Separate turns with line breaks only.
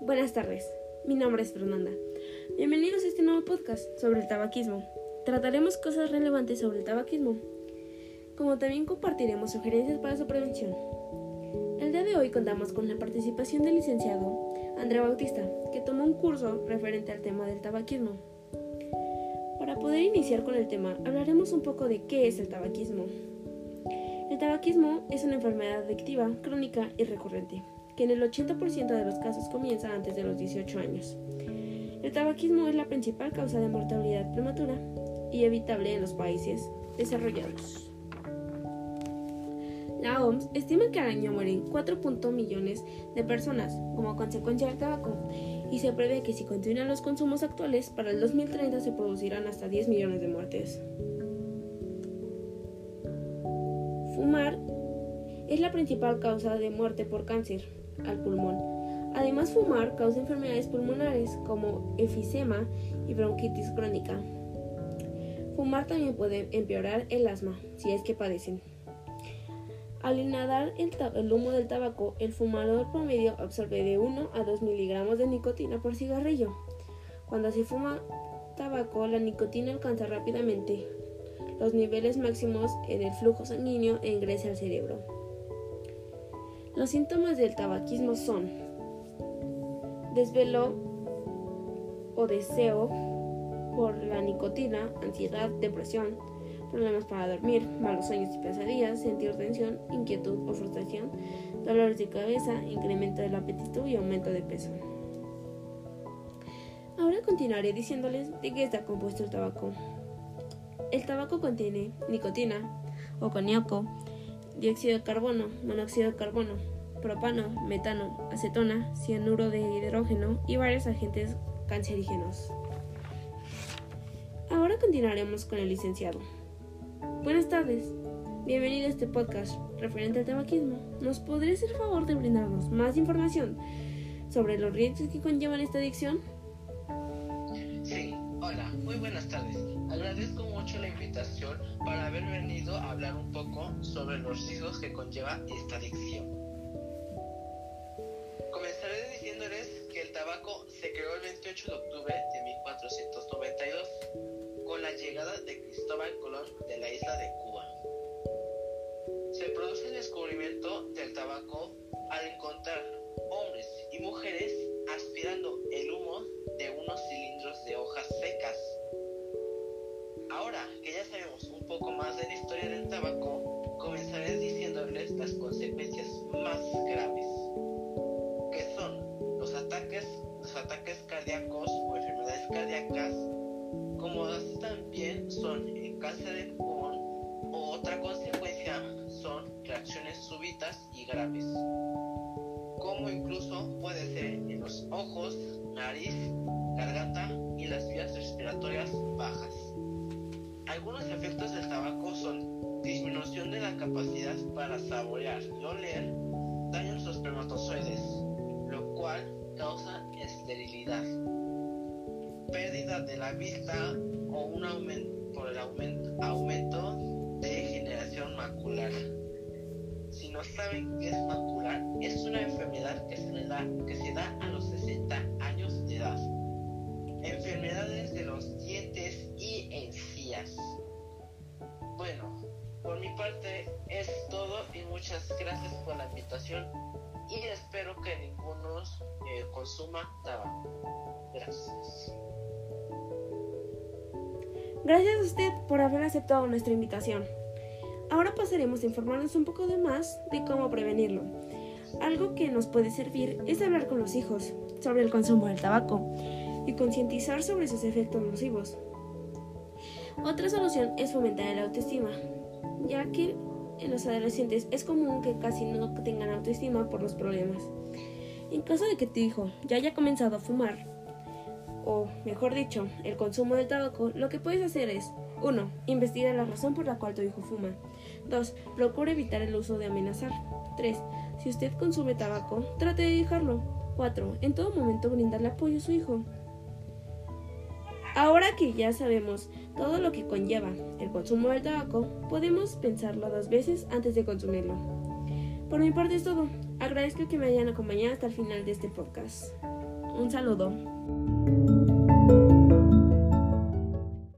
Buenas tardes, mi nombre es Fernanda. Bienvenidos a este nuevo podcast sobre el tabaquismo. Trataremos cosas relevantes sobre el tabaquismo, como también compartiremos sugerencias para su prevención. El día de hoy contamos con la participación del licenciado Andrea Bautista, que tomó un curso referente al tema del tabaquismo. Para poder iniciar con el tema, hablaremos un poco de qué es el tabaquismo. El tabaquismo es una enfermedad adictiva, crónica y recurrente que en el 80% de los casos comienza antes de los 18 años. El tabaquismo es la principal causa de mortalidad prematura y evitable en los países desarrollados. La OMS estima que al año mueren 4.0 millones de personas como consecuencia del tabaco y se prevé que si continúan los consumos actuales, para el 2030 se producirán hasta 10 millones de muertes. Fumar es la principal causa de muerte por cáncer al pulmón. Además, fumar causa enfermedades pulmonares como efisema y bronquitis crónica. Fumar también puede empeorar el asma, si es que padecen. Al inhalar el, humo del tabaco, el fumador promedio absorbe de 1 a 2 miligramos de nicotina por cigarrillo. Cuando se fuma tabaco, la nicotina alcanza rápidamente los niveles máximos en el flujo sanguíneo e ingresa al cerebro. Los síntomas del tabaquismo son desvelo o deseo por la nicotina, ansiedad, depresión, problemas para dormir, malos sueños y pesadillas, sentir tensión, inquietud o frustración, dolores de cabeza, incremento del apetito y aumento de peso. Ahora continuaré diciéndoles de qué está compuesto el tabaco. El tabaco contiene nicotina o coníaco, dióxido de carbono, monóxido de carbono, propano, metano, acetona, cianuro de hidrógeno y varios agentes cancerígenos. Ahora continuaremos con el licenciado. Buenas tardes, bienvenido a este podcast referente al tabaquismo. ¿Nos podría hacer favor de brindarnos más información sobre los riesgos que conllevan esta adicción?
Mucho la invitación para haber venido a hablar un poco sobre los riesgos que conlleva esta adicción. Comenzaré diciéndoles que el tabaco se creó el 28 de octubre de 1492 con la llegada de Cristóbal Colón de la isla de Cuba. Se produce el descubrimiento del tabaco al encontrar hombres y mujeres aspirando el humo otra consecuencia son reacciones súbitas y graves, como incluso puede ser en los ojos, nariz, garganta y las vías respiratorias bajas. Algunos efectos del tabaco son disminución de la capacidad para saborear y oler, daño en los espermatozoides, lo cual causa esterilidad, pérdida de la vista o un aumento por el aumento saben qué es macular, es una enfermedad que se, da, que se da a los 60 años de edad. Enfermedades de los dientes y encías. Bueno, por mi parte es todo y muchas gracias por la invitación y espero que ninguno eh, consuma tabaco. Gracias.
Gracias a usted por haber aceptado nuestra invitación. Ahora pasaremos a informarnos un poco de más de cómo prevenirlo. Algo que nos puede servir es hablar con los hijos sobre el consumo del tabaco y concientizar sobre sus efectos nocivos. Otra solución es fomentar la autoestima, ya que en los adolescentes es común que casi no tengan autoestima por los problemas. En caso de que tu hijo ya haya comenzado a fumar, o mejor dicho, el consumo de tabaco, lo que puedes hacer es 1. Investiga la razón por la cual tu hijo fuma. 2. Procura evitar el uso de amenazar. 3. Si usted consume tabaco, trate de dejarlo. 4. En todo momento brindarle apoyo a su hijo. Ahora que ya sabemos todo lo que conlleva el consumo del tabaco, podemos pensarlo dos veces antes de consumirlo. Por mi parte es todo. Agradezco que me hayan acompañado hasta el final de este podcast. Un saludo.